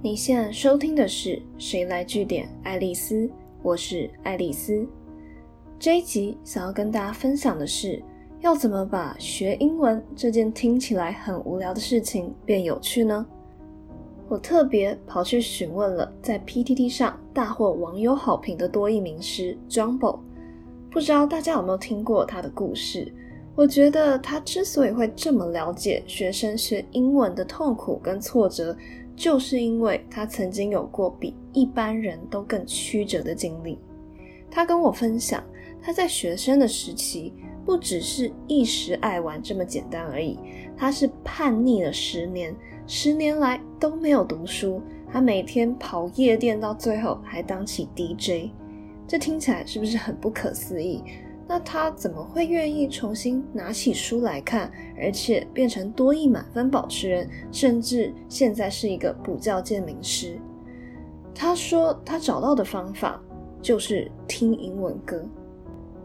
你现在收听的是《谁来据点爱丽丝》，我是爱丽丝。这一集想要跟大家分享的是，要怎么把学英文这件听起来很无聊的事情变有趣呢？我特别跑去询问了在 PTT 上大获网友好评的多益名师 Jumbo，不知道大家有没有听过他的故事？我觉得他之所以会这么了解学生学英文的痛苦跟挫折。就是因为他曾经有过比一般人都更曲折的经历。他跟我分享，他在学生的时期不只是一时爱玩这么简单而已，他是叛逆了十年，十年来都没有读书，他每天跑夜店，到最后还当起 DJ。这听起来是不是很不可思议？那他怎么会愿意重新拿起书来看，而且变成多益满分保持人，甚至现在是一个补教界名师？他说他找到的方法就是听英文歌。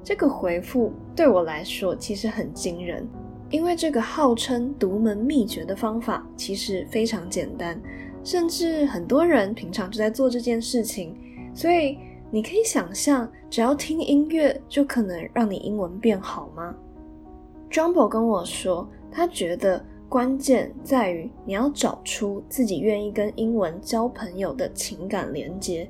这个回复对我来说其实很惊人，因为这个号称独门秘诀的方法其实非常简单，甚至很多人平常就在做这件事情，所以。你可以想象，只要听音乐就可能让你英文变好吗？Jumbo 跟我说，他觉得关键在于你要找出自己愿意跟英文交朋友的情感连接。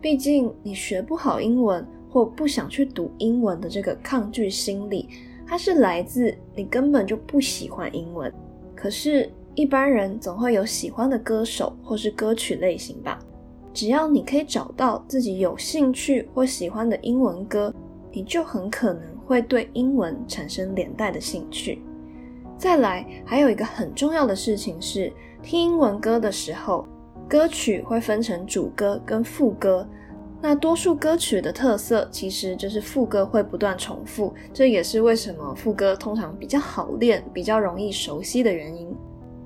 毕竟你学不好英文或不想去读英文的这个抗拒心理，它是来自你根本就不喜欢英文。可是，一般人总会有喜欢的歌手或是歌曲类型吧。只要你可以找到自己有兴趣或喜欢的英文歌，你就很可能会对英文产生连带的兴趣。再来，还有一个很重要的事情是，听英文歌的时候，歌曲会分成主歌跟副歌。那多数歌曲的特色其实就是副歌会不断重复，这也是为什么副歌通常比较好练、比较容易熟悉的原因。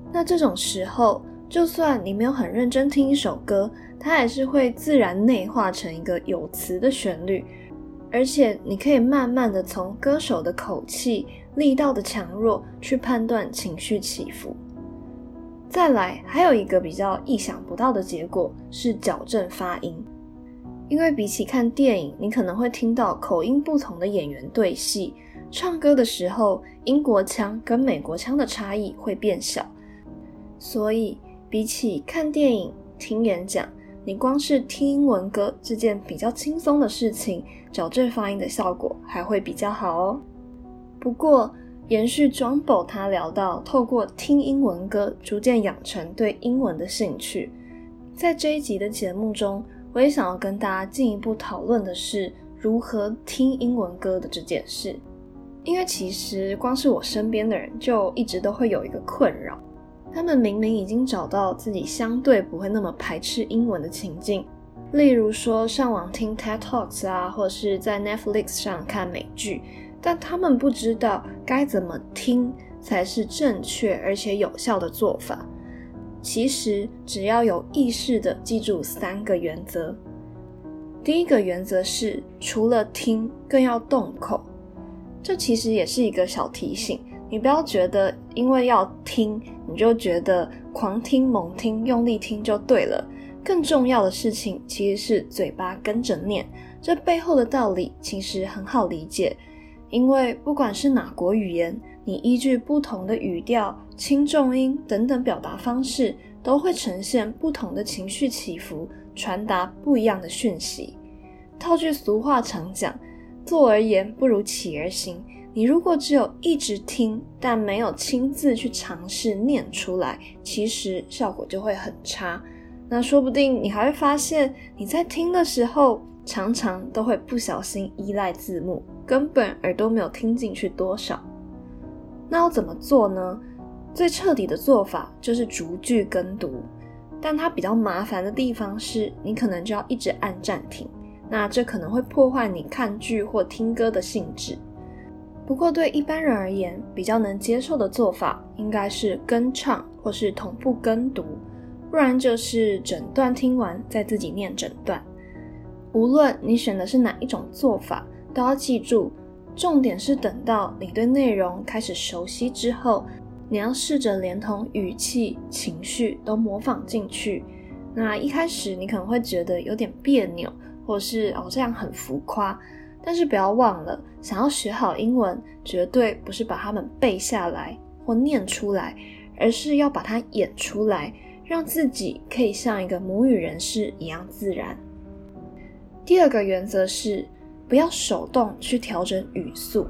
那这种时候，就算你没有很认真听一首歌，它还是会自然内化成一个有词的旋律，而且你可以慢慢的从歌手的口气、力道的强弱去判断情绪起伏。再来，还有一个比较意想不到的结果是矫正发音，因为比起看电影，你可能会听到口音不同的演员对戏，唱歌的时候英国腔跟美国腔的差异会变小，所以。比起看电影、听演讲，你光是听英文歌这件比较轻松的事情，矫正发音的效果还会比较好哦。不过，延续 Jumbo 他聊到，透过听英文歌逐渐养成对英文的兴趣，在这一集的节目中，我也想要跟大家进一步讨论的是如何听英文歌的这件事，因为其实光是我身边的人就一直都会有一个困扰。他们明明已经找到自己相对不会那么排斥英文的情境，例如说上网听 TED Talks 啊，或是在 Netflix 上看美剧，但他们不知道该怎么听才是正确而且有效的做法。其实只要有意识的记住三个原则，第一个原则是除了听更要动口，这其实也是一个小提醒。你不要觉得，因为要听，你就觉得狂听、猛听、用力听就对了。更重要的事情其实是嘴巴跟着念，这背后的道理其实很好理解。因为不管是哪国语言，你依据不同的语调、轻重音等等表达方式，都会呈现不同的情绪起伏，传达不一样的讯息。套句俗话常讲，坐而言不如起而行。你如果只有一直听，但没有亲自去尝试念出来，其实效果就会很差。那说不定你还会发现，你在听的时候，常常都会不小心依赖字幕，根本耳朵没有听进去多少。那要怎么做呢？最彻底的做法就是逐句跟读，但它比较麻烦的地方是，你可能就要一直按暂停，那这可能会破坏你看剧或听歌的兴致。不过，对一般人而言，比较能接受的做法应该是跟唱或是同步跟读，不然就是整段听完再自己念整段。无论你选的是哪一种做法，都要记住，重点是等到你对内容开始熟悉之后，你要试着连同语气、情绪都模仿进去。那一开始你可能会觉得有点别扭，或是哦这样很浮夸。但是不要忘了，想要学好英文，绝对不是把它们背下来或念出来，而是要把它演出来，让自己可以像一个母语人士一样自然。第二个原则是，不要手动去调整语速，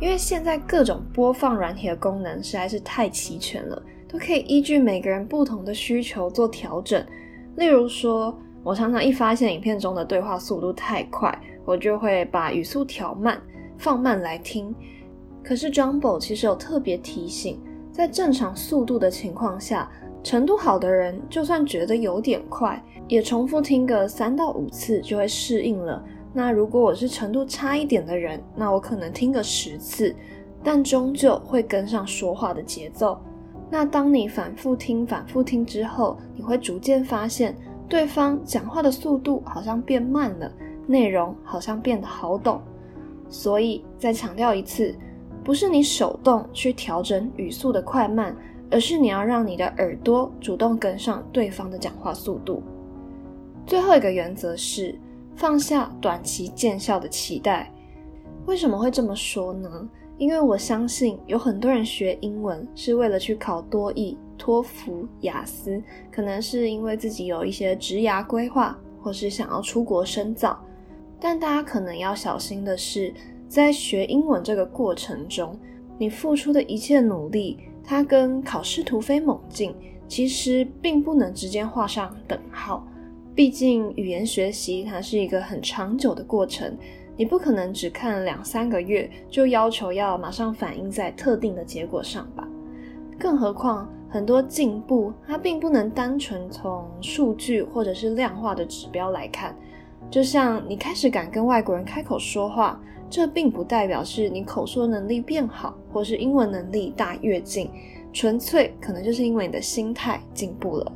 因为现在各种播放软体的功能实在是太齐全了，都可以依据每个人不同的需求做调整。例如说，我常常一发现影片中的对话速度太快。我就会把语速调慢，放慢来听。可是 Jumbo 其实有特别提醒，在正常速度的情况下，程度好的人就算觉得有点快，也重复听个三到五次就会适应了。那如果我是程度差一点的人，那我可能听个十次，但终究会跟上说话的节奏。那当你反复听、反复听之后，你会逐渐发现对方讲话的速度好像变慢了。内容好像变得好懂，所以再强调一次，不是你手动去调整语速的快慢，而是你要让你的耳朵主动跟上对方的讲话速度。最后一个原则是放下短期见效的期待。为什么会这么说呢？因为我相信有很多人学英文是为了去考多译、托福、雅思，可能是因为自己有一些职涯规划，或是想要出国深造。但大家可能要小心的是，在学英文这个过程中，你付出的一切努力，它跟考试突飞猛进，其实并不能直接画上等号。毕竟语言学习它是一个很长久的过程，你不可能只看两三个月就要求要马上反映在特定的结果上吧？更何况很多进步，它并不能单纯从数据或者是量化的指标来看。就像你开始敢跟外国人开口说话，这并不代表是你口说能力变好，或是英文能力大跃进，纯粹可能就是因为你的心态进步了。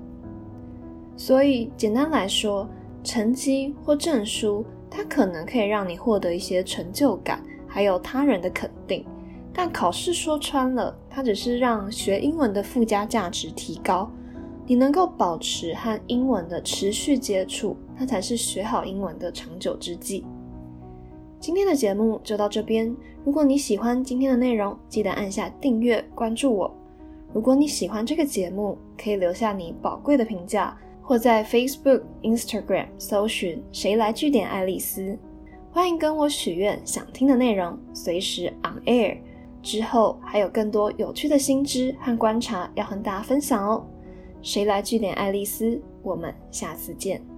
所以简单来说，成绩或证书，它可能可以让你获得一些成就感，还有他人的肯定。但考试说穿了，它只是让学英文的附加价值提高。你能够保持和英文的持续接触，那才是学好英文的长久之计。今天的节目就到这边。如果你喜欢今天的内容，记得按下订阅关注我。如果你喜欢这个节目，可以留下你宝贵的评价，或在 Facebook、Instagram 搜寻“谁来据点爱丽丝”。欢迎跟我许愿想听的内容，随时 on air。之后还有更多有趣的新知和观察要和大家分享哦。谁来据点爱丽丝？我们下次见。